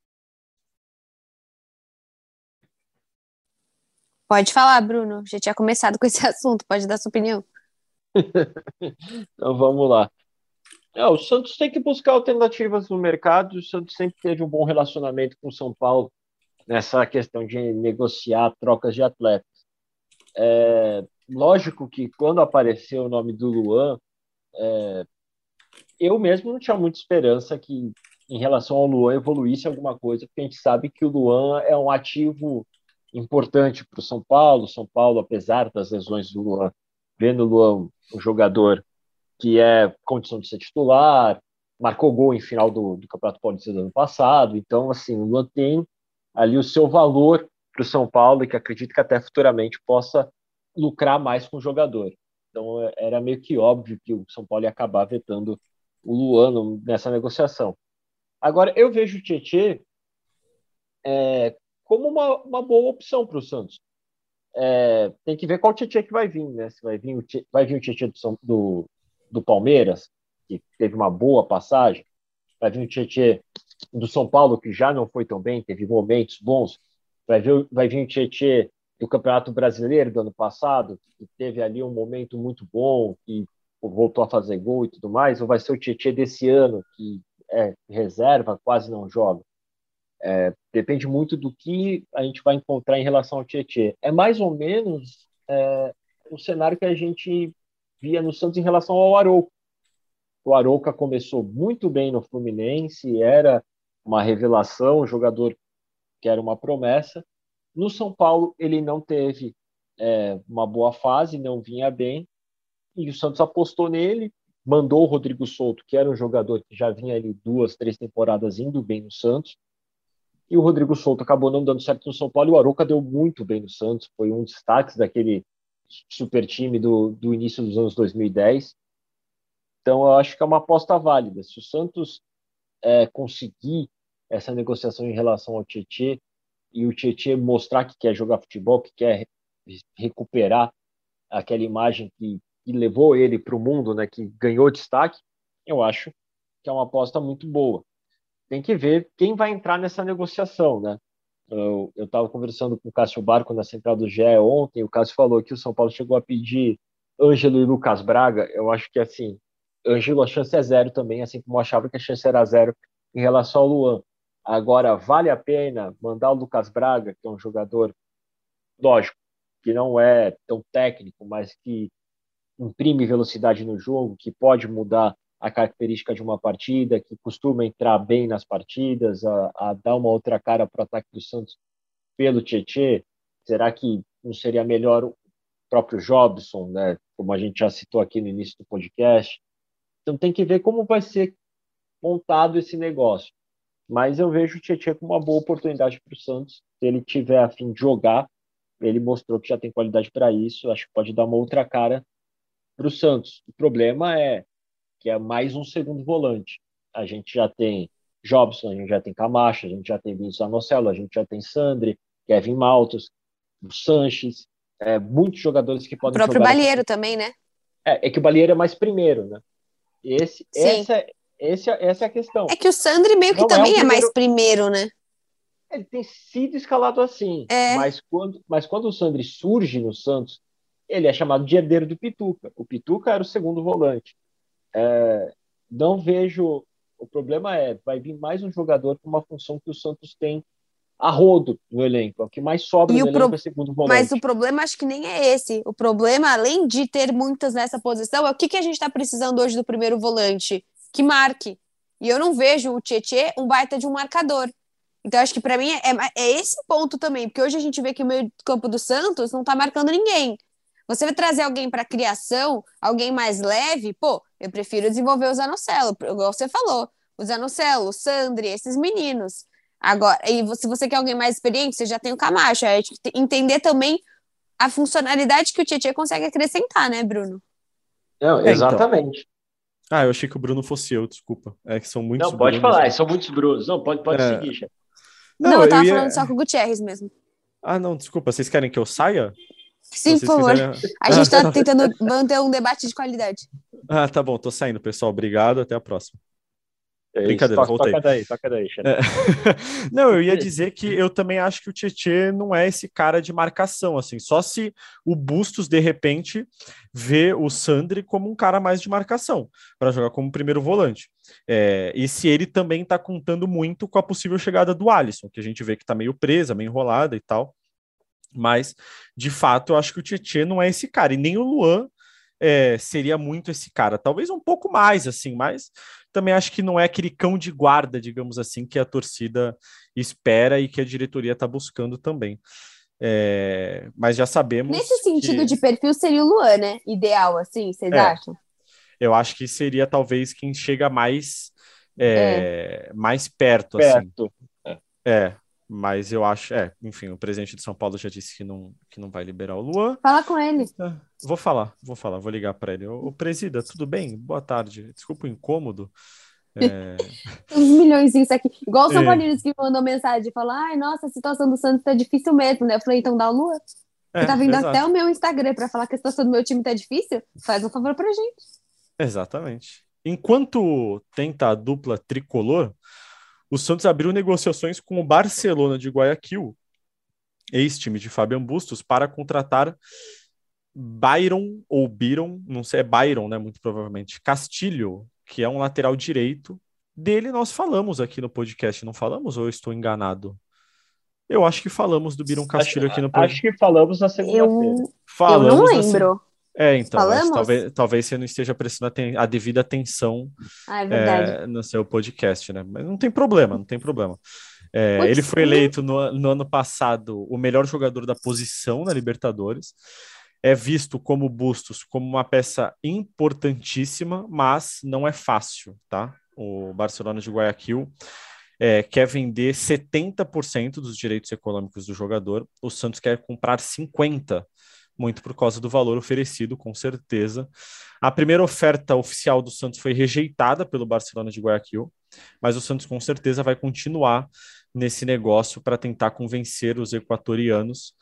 Pode falar, Bruno. Já tinha começado com esse assunto, pode dar sua opinião. então vamos lá. É, o Santos tem que buscar alternativas no mercado. O Santos sempre teve um bom relacionamento com o São Paulo nessa questão de negociar trocas de atletas. É, lógico que quando apareceu o nome do Luan, é, eu mesmo não tinha muita esperança que, em relação ao Luan, evoluísse alguma coisa, porque a gente sabe que o Luan é um ativo importante para o São Paulo. São Paulo, apesar das lesões do Luan, vendo o Luan um jogador que é condição de ser titular, marcou gol em final do, do Campeonato Paulista do ano passado. Então, assim, o Luan tem ali o seu valor para o São Paulo e que acredito que até futuramente possa lucrar mais com o jogador. Então, era meio que óbvio que o São Paulo ia acabar vetando o Luan nessa negociação. Agora, eu vejo o Tietchan é, como uma, uma boa opção para o Santos. É, tem que ver qual Tietchan que vai vir, né? Se vai vir o, vai vir o Tietchan do, do, do, Palmeiras, que teve uma boa passagem, vai vir o Tietchan do São Paulo, que já não foi tão bem, teve momentos bons, vai vir, vai vir o Tietchan do Campeonato Brasileiro do ano passado, que teve ali um momento muito bom, que voltou a fazer gol e tudo mais, ou vai ser o Tietchan desse ano, que é reserva, quase não joga. É, depende muito do que a gente vai encontrar em relação ao Tietchan. É mais ou menos é, o cenário que a gente via no Santos em relação ao Arouca. O Arouca começou muito bem no Fluminense, era uma revelação, um jogador que era uma promessa. No São Paulo, ele não teve é, uma boa fase, não vinha bem, e o Santos apostou nele, mandou o Rodrigo Souto, que era um jogador que já vinha ali duas, três temporadas indo bem no Santos, e o Rodrigo Souto acabou não dando certo no São Paulo, e o Aroca deu muito bem no Santos, foi um destaque daquele super time do, do início dos anos 2010. Então, eu acho que é uma aposta válida. Se o Santos é, conseguir essa negociação em relação ao Tietê e o Tietê mostrar que quer jogar futebol, que quer recuperar aquela imagem que, que levou ele para o mundo, né, que ganhou destaque, eu acho que é uma aposta muito boa. Tem que ver quem vai entrar nessa negociação, né? Eu estava conversando com o Cássio Barco na central do GE ontem, o Cássio falou que o São Paulo chegou a pedir Ângelo e Lucas Braga. Eu acho que, assim, Ângelo, a chance é zero também, assim como eu achava que a chance era zero em relação ao Luan. Agora, vale a pena mandar o Lucas Braga, que é um jogador, lógico, que não é tão técnico, mas que imprime velocidade no jogo, que pode mudar a característica de uma partida, que costuma entrar bem nas partidas, a, a dar uma outra cara para o ataque do Santos pelo Tietê? Será que não seria melhor o próprio Jobson, né? como a gente já citou aqui no início do podcast? Então tem que ver como vai ser montado esse negócio. Mas eu vejo o Tietchan como uma boa oportunidade para o Santos. Se ele tiver a fim de jogar, ele mostrou que já tem qualidade para isso. Acho que pode dar uma outra cara para o Santos. O problema é que é mais um segundo volante. A gente já tem Jobson, a gente já tem Camacho, a gente já tem Vinícius Anocelo, a gente já tem Sandri, Kevin Maltos, o Sanches, é, muitos jogadores que podem. O próprio Balieiro também, né? É, é que o Balieiro é mais primeiro, né? Esse, essa, esse, essa é a questão. É que o Sandri meio que Não também é, primeiro... é, mais primeiro, né? Ele tem sido escalado assim. É. Mas, quando, mas quando o Sandri surge no Santos, ele é chamado de herdeiro do Pituca. O Pituca era o segundo volante. É, não vejo. O problema é, vai vir mais um jogador com uma função que o Santos tem a rodo no elenco. É o que mais sobra e no elenco pro... é segundo volante. Mas o problema acho que nem é esse. O problema, além de ter muitas nessa posição, é o que, que a gente está precisando hoje do primeiro volante? Que marque. E eu não vejo o Tietê um baita de um marcador. Então, acho que para mim é, é, esse ponto também, porque hoje a gente vê que o meio campo do Santos não está marcando ninguém. Você vai trazer alguém para criação, alguém mais leve, pô, eu prefiro desenvolver o Zanocelo, igual você falou, o Zanocelo, o Sandri, esses meninos. Agora, e se você quer alguém mais experiente, você já tem o Camacho. É entender também a funcionalidade que o Tietchan consegue acrescentar, né, Bruno? Não, exatamente. É, então. Ah, eu achei que o Bruno fosse eu, desculpa. É que são muitos Não, pode Brunos, falar, né? são muitos Brunos. Não, pode, pode é... seguir, chefe. Não, não, eu tava eu ia... falando só com o Gutierrez mesmo. Ah, não, desculpa. Vocês querem que eu saia? Sim, por favor. Quiserem... A gente tá tentando manter um debate de qualidade. Ah, tá bom, tô saindo, pessoal. Obrigado, até a próxima. É Brincadeira, toca, voltei. Toca daí, toca daí, é. Não, eu ia dizer que eu também acho que o Tietê não é esse cara de marcação, assim, só se o Bustos, de repente, vê o Sandri como um cara mais de marcação, para jogar como primeiro volante. É, e se ele também está contando muito com a possível chegada do Alisson, que a gente vê que está meio presa, meio enrolada e tal. Mas, de fato, eu acho que o Tietê não é esse cara, e nem o Luan é, seria muito esse cara. Talvez um pouco mais, assim, mas também acho que não é aquele cão de guarda, digamos assim, que a torcida espera e que a diretoria está buscando também. É, mas já sabemos. Nesse sentido que... de perfil seria o Luan, né? Ideal, assim, vocês é, acham? Eu acho que seria talvez quem chega mais é, é. mais perto, assim. perto. assim. É, mas eu acho, é, enfim, o presidente de São Paulo já disse que não, que não vai liberar o Luan. Fala com ele. Vou falar, vou falar, vou ligar para ele. O, presida, tudo bem? Boa tarde. Desculpa o incômodo. É... Uns milhões isso aqui. Igual o São é... que mandou mensagem e falou: ai, nossa, a situação do Santos tá difícil mesmo, né? Eu falei, então dá o Lua. Você é, tá vindo exato. até o meu Instagram para falar que a situação do meu time tá difícil? Faz um favor pra gente. Exatamente. Enquanto tenta a dupla tricolor, o Santos abriu negociações com o Barcelona de Guayaquil, ex-time de Fabian Bustos, para contratar Byron ou Byron, não sei, é Byron, né? Muito provavelmente, Castilho, que é um lateral direito. Dele nós falamos aqui no podcast, não falamos ou eu estou enganado? Eu acho que falamos do Byron Castilho acho, aqui no podcast. Acho que falamos na segunda-feira. Eu, eu não lembro. É, então, talvez, talvez você não esteja prestando a, a devida atenção ah, é é, no seu podcast, né? Mas não tem problema, não tem problema. É, ele foi eleito no, no, ano passado o melhor jogador da posição na Libertadores. É visto como Bustos como uma peça importantíssima, mas não é fácil, tá? O Barcelona de Guayaquil é, quer vender 70% dos direitos econômicos do jogador, o Santos quer comprar 50%, muito por causa do valor oferecido, com certeza. A primeira oferta oficial do Santos foi rejeitada pelo Barcelona de Guayaquil, mas o Santos com certeza vai continuar nesse negócio para tentar convencer os equatorianos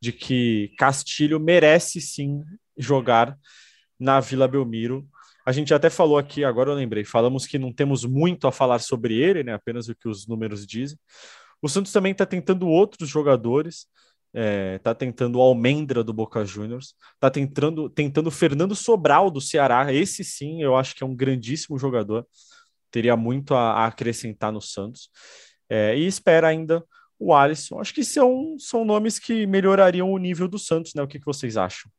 de que Castilho merece sim jogar na Vila Belmiro a gente até falou aqui, agora eu lembrei, falamos que não temos muito a falar sobre ele, né? Apenas o que os números dizem. O Santos também está tentando outros jogadores, é, tá tentando o Almendra do Boca Juniors, está tentando tentando Fernando Sobral do Ceará. Esse sim, eu acho que é um grandíssimo jogador, teria muito a, a acrescentar no Santos. É, e espera ainda o Alisson. Acho que são, são nomes que melhorariam o nível do Santos, né? O que, que vocês acham?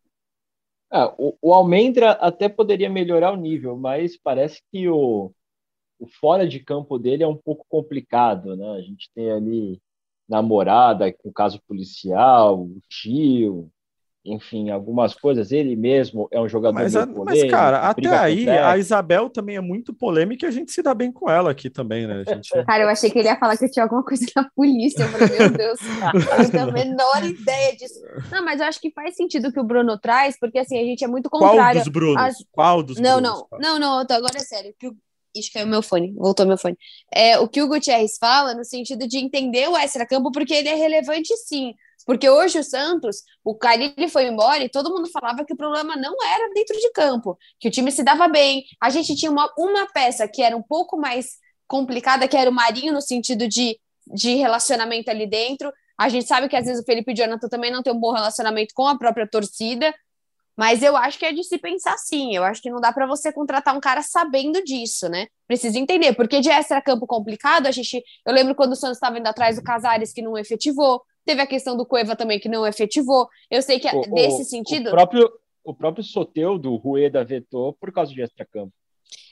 Ah, o, o Almendra até poderia melhorar o nível, mas parece que o, o fora de campo dele é um pouco complicado, né? A gente tem ali namorada com caso policial, o tio, enfim, algumas coisas. Ele mesmo é um jogador. Mas, a, polêmico, mas cara, até aí a Isabel também é muito polêmica e a gente se dá bem com ela aqui também, né? Gente... Cara, eu achei que ele ia falar que tinha alguma coisa na polícia. Eu falei, meu Deus, eu não tenho a menor ideia disso. Não, mas eu acho que faz sentido o que o Bruno traz, porque assim, a gente é muito contrário. Qual dos Brunos? As... Qual dos não, Brunos? Não, não, não, não, agora é sério. Que o... Ixi, caiu meu fone, voltou meu fone. É, o que o Gutierrez fala no sentido de entender o extra-campo, porque ele é relevante sim. Porque hoje o Santos, o Carilli foi embora e todo mundo falava que o problema não era dentro de campo, que o time se dava bem. A gente tinha uma, uma peça que era um pouco mais complicada, que era o Marinho, no sentido de, de relacionamento ali dentro. A gente sabe que às vezes o Felipe Jonathan também não tem um bom relacionamento com a própria torcida, mas eu acho que é de se pensar sim. Eu acho que não dá para você contratar um cara sabendo disso, né? Precisa entender, porque de extra-campo complicado, a gente. Eu lembro quando o Santos estava indo atrás do Casares, que não efetivou. Teve a questão do Cueva também, que não efetivou. Eu sei que o, nesse o, sentido. O próprio, o próprio Soteu do Rueda vetou por causa de extra-campo.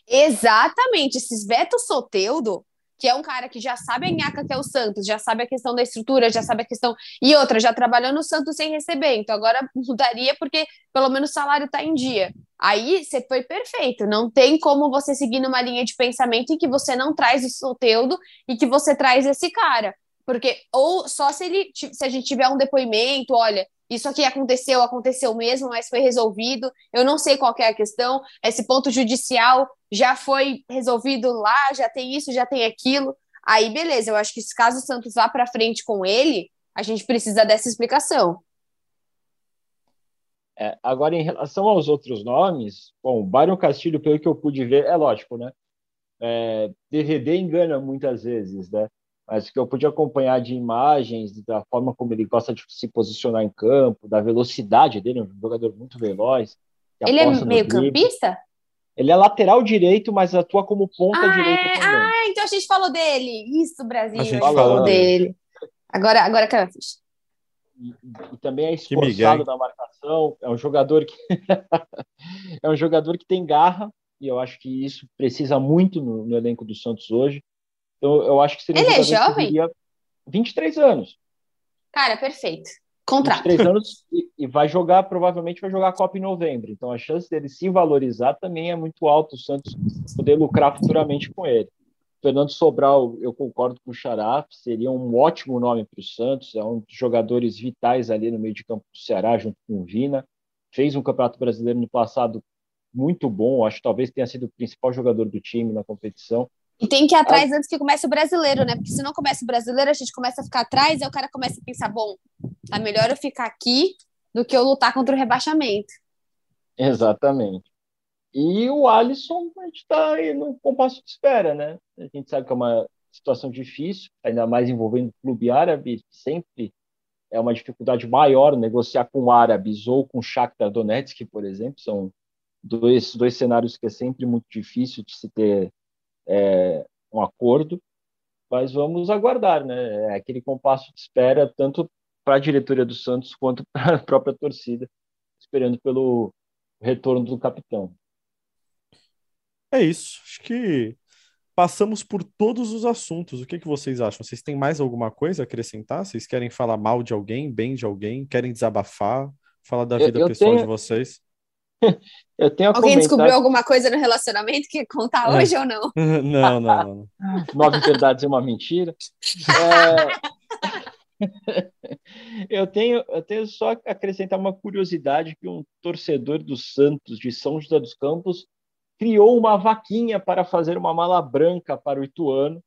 Exatamente. Esses vetos Soteudo que é um cara que já sabe a nhaca que é o Santos, já sabe a questão da estrutura, já sabe a questão. E outra, já trabalhou no Santos sem receber, então agora mudaria porque pelo menos o salário está em dia. Aí você foi perfeito, não tem como você seguir numa linha de pensamento em que você não traz o Soteudo e que você traz esse cara. Porque, ou só se ele se a gente tiver um depoimento, olha, isso aqui aconteceu, aconteceu mesmo, mas foi resolvido. Eu não sei qual é a questão. Esse ponto judicial já foi resolvido lá, já tem isso, já tem aquilo. Aí, beleza, eu acho que se caso o Santos vá para frente com ele, a gente precisa dessa explicação. É, agora, em relação aos outros nomes, bom, Byron Castilho, pelo que eu pude ver, é lógico, né? É, DVD engana muitas vezes, né? Mas que eu pude acompanhar de imagens, da forma como ele gosta de se posicionar em campo, da velocidade dele, um jogador muito veloz. Ele é meio campista? Ele é lateral direito, mas atua como ponta ah, direita é? também. Ah, então a gente falou dele. Isso, Brasil, a gente falou, falou dele. Agora, agora Campos. E, e, também é esforçado na marcação. É um jogador que é um jogador que tem garra e eu acho que isso precisa muito no, no elenco do Santos hoje. Então, eu acho que seria Ele é jovem? 23 anos. Cara, perfeito. Contrato. 23 anos e, e, vai jogar, provavelmente vai jogar a Copa em novembro. Então a chance dele se valorizar também é muito alta, o Santos poder lucrar futuramente com ele. Fernando Sobral, eu concordo com o Xará, seria um ótimo nome para o Santos, é um dos jogadores vitais ali no meio de campo do Ceará, junto com o Vina. Fez um Campeonato Brasileiro no passado muito bom, acho que talvez tenha sido o principal jogador do time na competição. E tem que ir atrás antes que comece o brasileiro, né? Porque se não começa o brasileiro, a gente começa a ficar atrás e o cara começa a pensar: bom, tá melhor eu ficar aqui do que eu lutar contra o rebaixamento. Exatamente. E o Alisson, a gente está aí no compasso de espera, né? A gente sabe que é uma situação difícil, ainda mais envolvendo o clube árabe, sempre é uma dificuldade maior negociar com árabes ou com Shakhtar Donetsk, por exemplo, são dois, dois cenários que é sempre muito difícil de se ter é, um acordo, mas vamos aguardar, né? É aquele compasso de espera tanto para a diretoria do Santos quanto para a própria torcida, esperando pelo retorno do capitão. É isso. Acho que passamos por todos os assuntos. O que, que vocês acham? Vocês têm mais alguma coisa a acrescentar? Vocês querem falar mal de alguém, bem de alguém? Querem desabafar? Falar da vida eu, eu pessoal tenho... de vocês? eu tenho Alguém comentar... descobriu alguma coisa no relacionamento que contar é. hoje ou não? não, não, não. Nove verdades e uma mentira. É... eu, tenho, eu tenho só acrescentar uma curiosidade que um torcedor do Santos de São José dos Campos criou uma vaquinha para fazer uma mala branca para o Ituano,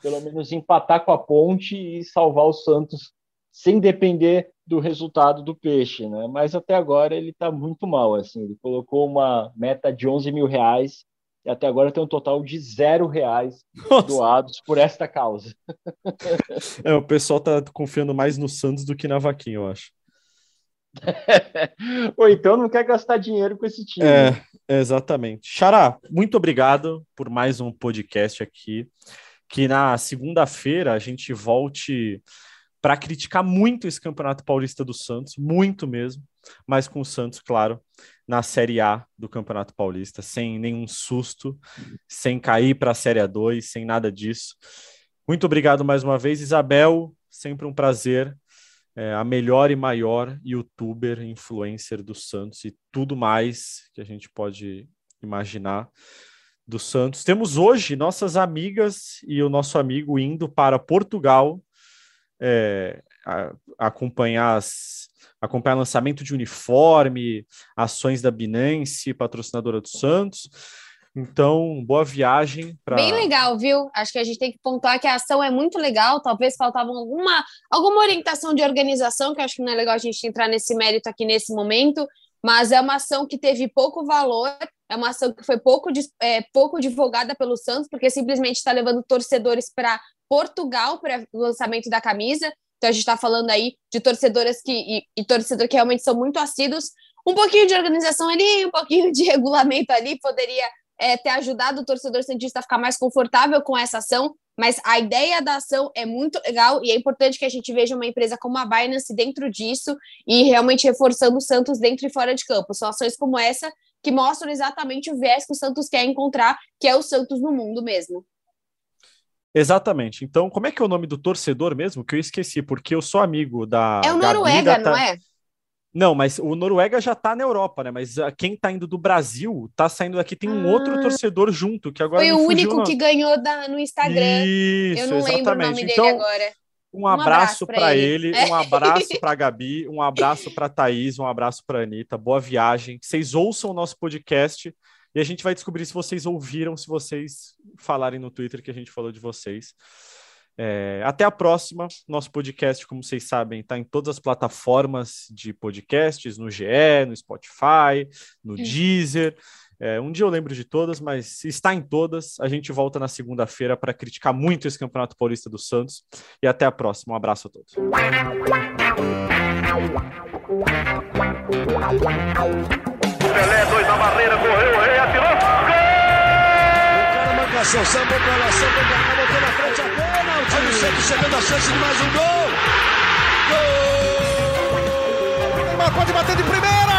pelo menos empatar com a ponte e salvar o Santos sem depender do resultado do peixe, né? Mas até agora ele está muito mal, assim. Ele colocou uma meta de 11 mil reais e até agora tem um total de zero reais Nossa. doados por esta causa. É, o pessoal tá confiando mais no Santos do que na vaquinha, eu acho. Ou então não quer gastar dinheiro com esse time. É, exatamente. Xará, muito obrigado por mais um podcast aqui. Que na segunda-feira a gente volte para criticar muito esse Campeonato Paulista do Santos, muito mesmo, mas com o Santos, claro, na Série A do Campeonato Paulista, sem nenhum susto, sem cair para a Série A2, sem nada disso. Muito obrigado mais uma vez, Isabel. Sempre um prazer é, a melhor e maior youtuber, influencer do Santos e tudo mais que a gente pode imaginar do Santos. Temos hoje nossas amigas e o nosso amigo indo para Portugal é, a, acompanhar as, acompanhar lançamento de uniforme, ações da Binance, patrocinadora do Santos. Então, boa viagem. Pra... Bem legal, viu? Acho que a gente tem que pontuar que a ação é muito legal. Talvez faltava alguma, alguma orientação de organização, que acho que não é legal a gente entrar nesse mérito aqui nesse momento, mas é uma ação que teve pouco valor, é uma ação que foi pouco, é, pouco divulgada pelo Santos, porque simplesmente está levando torcedores para Portugal para o lançamento da camisa. Então a gente está falando aí de torcedoras que e, e torcedor que realmente são muito assíduos. Um pouquinho de organização ali, um pouquinho de regulamento ali poderia é, ter ajudado o torcedor santista a ficar mais confortável com essa ação, mas a ideia da ação é muito legal e é importante que a gente veja uma empresa como a Binance dentro disso e realmente reforçando o Santos dentro e fora de campo. São ações como essa que mostram exatamente o viés que o Santos quer encontrar, que é o Santos no mundo mesmo. Exatamente. Então, como é que é o nome do torcedor mesmo? Que eu esqueci, porque eu sou amigo da. É o Noruega, Gabi, não é? Não, mas o Noruega já tá na Europa, né? Mas uh, quem tá indo do Brasil tá saindo daqui. Tem um ah, outro torcedor junto, que agora. Foi o único que ganhou da, no Instagram. Isso, Eu não exatamente. lembro o nome então, dele agora. Um abraço, para ele, ele. um abraço para Gabi, um abraço para Thaís, um abraço para Anitta. Boa viagem. Vocês ouçam o nosso podcast e a gente vai descobrir se vocês ouviram, se vocês falarem no Twitter que a gente falou de vocês. É, até a próxima. Nosso podcast, como vocês sabem, está em todas as plataformas de podcasts, no GE, no Spotify, no Deezer. É, um dia eu lembro de todas, mas está em todas. A gente volta na segunda-feira para criticar muito esse Campeonato Paulista do Santos. E até a próxima. Um abraço a todos. Marcação, samba pra lá, samba pra botou na frente a pênalti. Olha o Santos chegando a chance de mais um gol. Gol! Neymar pode bater de primeira.